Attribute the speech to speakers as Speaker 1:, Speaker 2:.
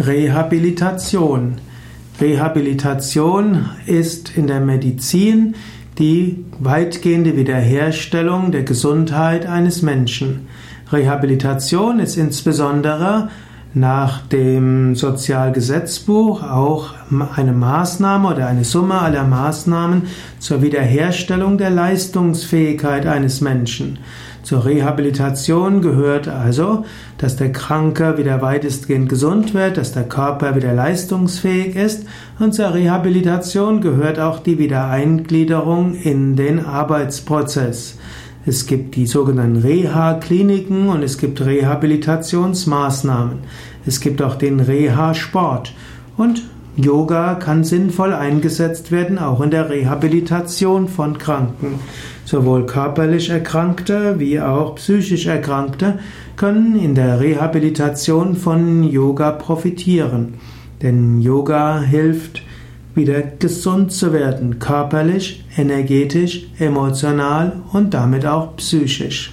Speaker 1: Rehabilitation. Rehabilitation ist in der Medizin die weitgehende Wiederherstellung der Gesundheit eines Menschen. Rehabilitation ist insbesondere nach dem Sozialgesetzbuch auch eine Maßnahme oder eine Summe aller Maßnahmen zur Wiederherstellung der Leistungsfähigkeit eines Menschen. Zur Rehabilitation gehört also, dass der Kranke wieder weitestgehend gesund wird, dass der Körper wieder leistungsfähig ist und zur Rehabilitation gehört auch die Wiedereingliederung in den Arbeitsprozess. Es gibt die sogenannten Reha-Kliniken und es gibt Rehabilitationsmaßnahmen. Es gibt auch den Reha-Sport. Und Yoga kann sinnvoll eingesetzt werden, auch in der Rehabilitation von Kranken. Sowohl körperlich Erkrankte wie auch psychisch Erkrankte können in der Rehabilitation von Yoga profitieren. Denn Yoga hilft, wieder gesund zu werden, körperlich, energetisch, emotional und damit auch psychisch.